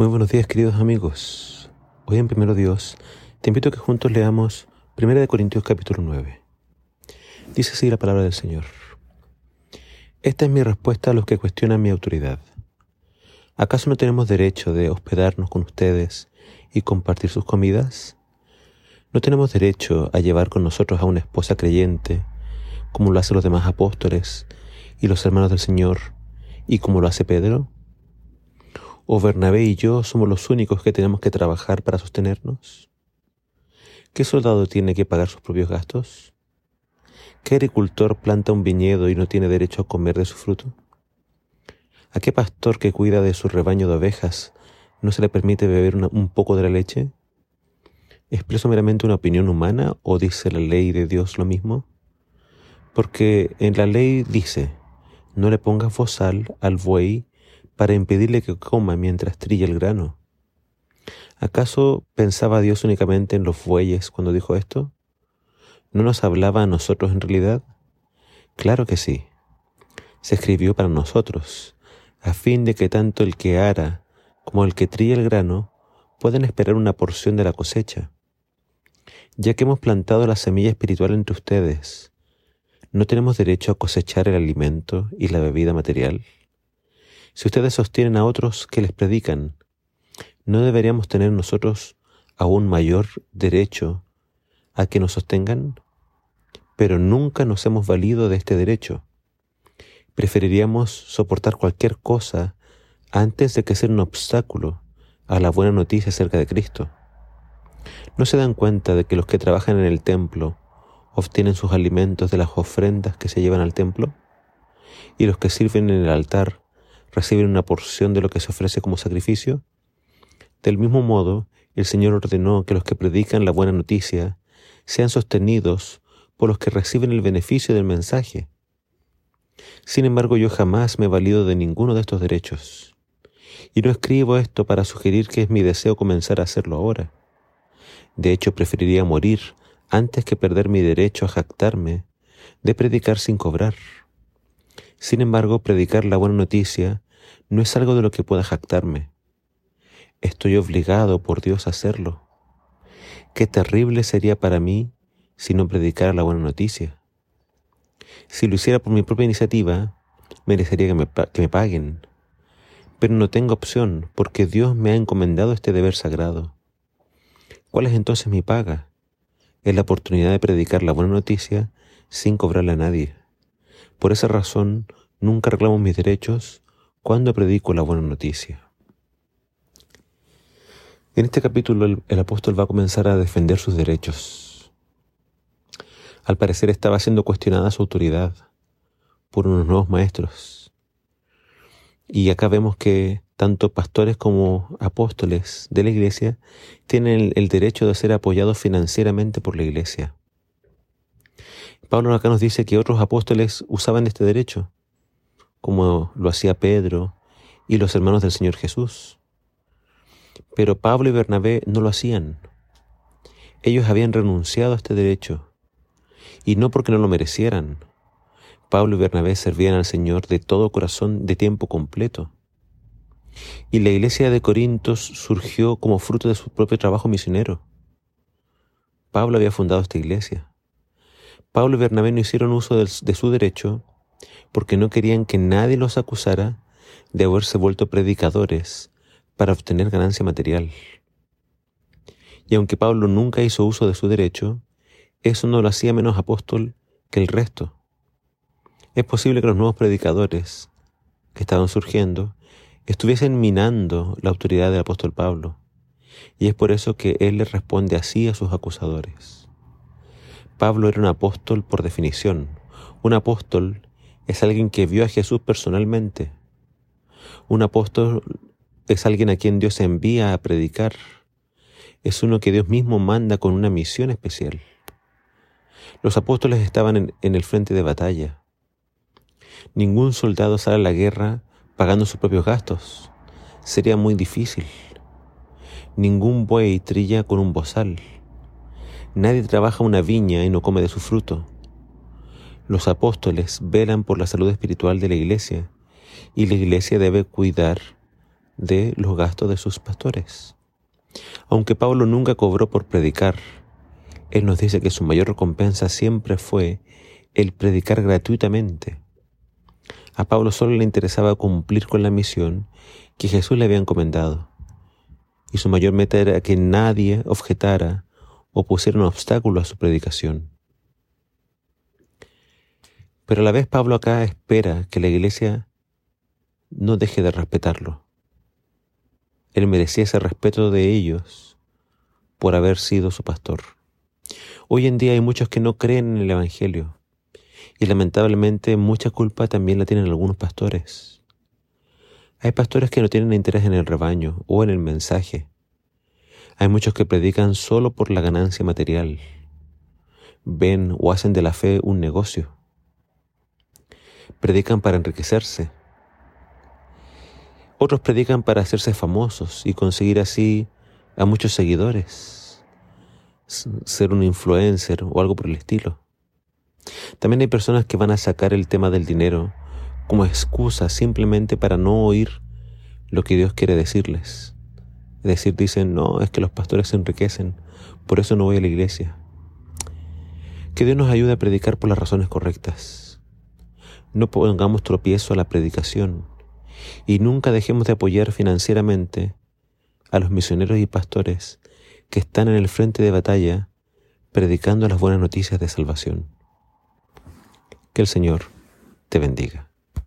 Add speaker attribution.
Speaker 1: Muy buenos días queridos amigos. Hoy en Primero Dios te invito a que juntos leamos 1 Corintios capítulo 9. Dice así la palabra del Señor. Esta es mi respuesta a los que cuestionan mi autoridad. ¿Acaso no tenemos derecho de hospedarnos con ustedes y compartir sus comidas? ¿No tenemos derecho a llevar con nosotros a una esposa creyente, como lo hacen los demás apóstoles y los hermanos del Señor, y como lo hace Pedro? ¿O Bernabé y yo somos los únicos que tenemos que trabajar para sostenernos? ¿Qué soldado tiene que pagar sus propios gastos? ¿Qué agricultor planta un viñedo y no tiene derecho a comer de su fruto? ¿A qué pastor que cuida de su rebaño de ovejas no se le permite beber un poco de la leche? ¿Expreso meramente una opinión humana o dice la ley de Dios lo mismo? Porque en la ley dice, no le pongas bozal al buey para impedirle que coma mientras trilla el grano. ¿Acaso pensaba Dios únicamente en los bueyes cuando dijo esto? ¿No nos hablaba a nosotros en realidad? Claro que sí. Se escribió para nosotros, a fin de que tanto el que ara como el que trilla el grano puedan esperar una porción de la cosecha. Ya que hemos plantado la semilla espiritual entre ustedes, ¿no tenemos derecho a cosechar el alimento y la bebida material? Si ustedes sostienen a otros que les predican, ¿no deberíamos tener nosotros aún mayor derecho a que nos sostengan? Pero nunca nos hemos valido de este derecho. Preferiríamos soportar cualquier cosa antes de que ser un obstáculo a la buena noticia acerca de Cristo. ¿No se dan cuenta de que los que trabajan en el templo obtienen sus alimentos de las ofrendas que se llevan al templo? ¿Y los que sirven en el altar reciben una porción de lo que se ofrece como sacrificio? Del mismo modo, el Señor ordenó que los que predican la buena noticia sean sostenidos por los que reciben el beneficio del mensaje. Sin embargo, yo jamás me valido de ninguno de estos derechos. Y no escribo esto para sugerir que es mi deseo comenzar a hacerlo ahora. De hecho, preferiría morir antes que perder mi derecho a jactarme de predicar sin cobrar. Sin embargo, predicar la buena noticia no es algo de lo que pueda jactarme. Estoy obligado por Dios a hacerlo. Qué terrible sería para mí si no predicara la buena noticia. Si lo hiciera por mi propia iniciativa, merecería que me, que me paguen. Pero no tengo opción porque Dios me ha encomendado este deber sagrado. ¿Cuál es entonces mi paga? Es la oportunidad de predicar la buena noticia sin cobrarle a nadie. Por esa razón, nunca reclamo mis derechos cuando predico la buena noticia. En este capítulo el, apóstol va a comenzar a defender sus derechos. Al parecer estaba siendo cuestionada su autoridad por unos nuevos maestros. Y acá vemos que tanto pastores como apóstoles de la iglesia tienen el derecho de ser apoyados financieramente por la iglesia. Pablo acá nos dice que otros apóstoles usaban este derecho, como lo hacía Pedro y los hermanos del Señor Jesús. Pero Pablo y Bernabé no lo hacían. Ellos habían renunciado a este derecho, y no porque no lo merecieran. Pablo y Bernabé servían al Señor de todo corazón de tiempo completo. Y la iglesia de Corintios surgió como fruto de su propio trabajo misionero. Pablo había fundado esta iglesia. Pablo y Bernabé no hicieron uso de su derecho porque no querían que nadie los acusara de haberse vuelto predicadores para obtener ganancia material. Y aunque Pablo nunca hizo uso de su derecho, eso no lo hacía menos apóstol que el resto. Es posible que los nuevos predicadores que estaban surgiendo estuviesen minando la autoridad del apóstol Pablo, y es por eso que él le responde así a sus acusadores. Pablo era un apóstol por definición. Un apóstol es alguien que vio a Jesús personalmente. Un apóstol es alguien a quien Dios envía a predicar. Es uno que Dios mismo manda con una misión especial. Los apóstoles estaban en, el frente de batalla. Ningún soldado sale a la guerra pagando sus propios gastos. Sería muy difícil. Ningún buey trilla con un bozal. Nadie trabaja una viña y no come de su fruto. Los apóstoles velan por la salud espiritual de la iglesia y la iglesia debe cuidar de los gastos de sus pastores. Aunque Pablo nunca cobró por predicar, él nos dice que su mayor recompensa siempre fue el predicar gratuitamente. A Pablo solo le interesaba cumplir con la misión que Jesús le había encomendado, y su mayor meta era que nadie objetara o pusiera un obstáculo a su predicación. Pero a la vez Pablo acá espera que la iglesia no deje de respetarlo. Él merecía ese respeto de ellos por haber sido su pastor. Hoy en día hay muchos que no creen en el Evangelio y lamentablemente mucha culpa también la tienen algunos pastores. Hay pastores que no tienen interés en el rebaño o en el mensaje. Hay muchos que predican solo por la ganancia material. Ven o hacen de la fe un negocio. Predican para enriquecerse otros predican para hacerse famosos y conseguir así a muchos seguidores, ser un influencer o algo por el estilo. También hay personas que van a sacar el tema del dinero como excusa simplemente para no oír lo que Dios quiere decirles. Decir, dicen, no, es que los pastores se enriquecen, por eso no voy a la iglesia. Que Dios nos ayude a predicar por las razones correctas. No pongamos tropiezo a la predicación y nunca dejemos de apoyar financieramente a los misioneros y pastores que están en el frente de batalla predicando las buenas noticias de salvación. Que el Señor te bendiga.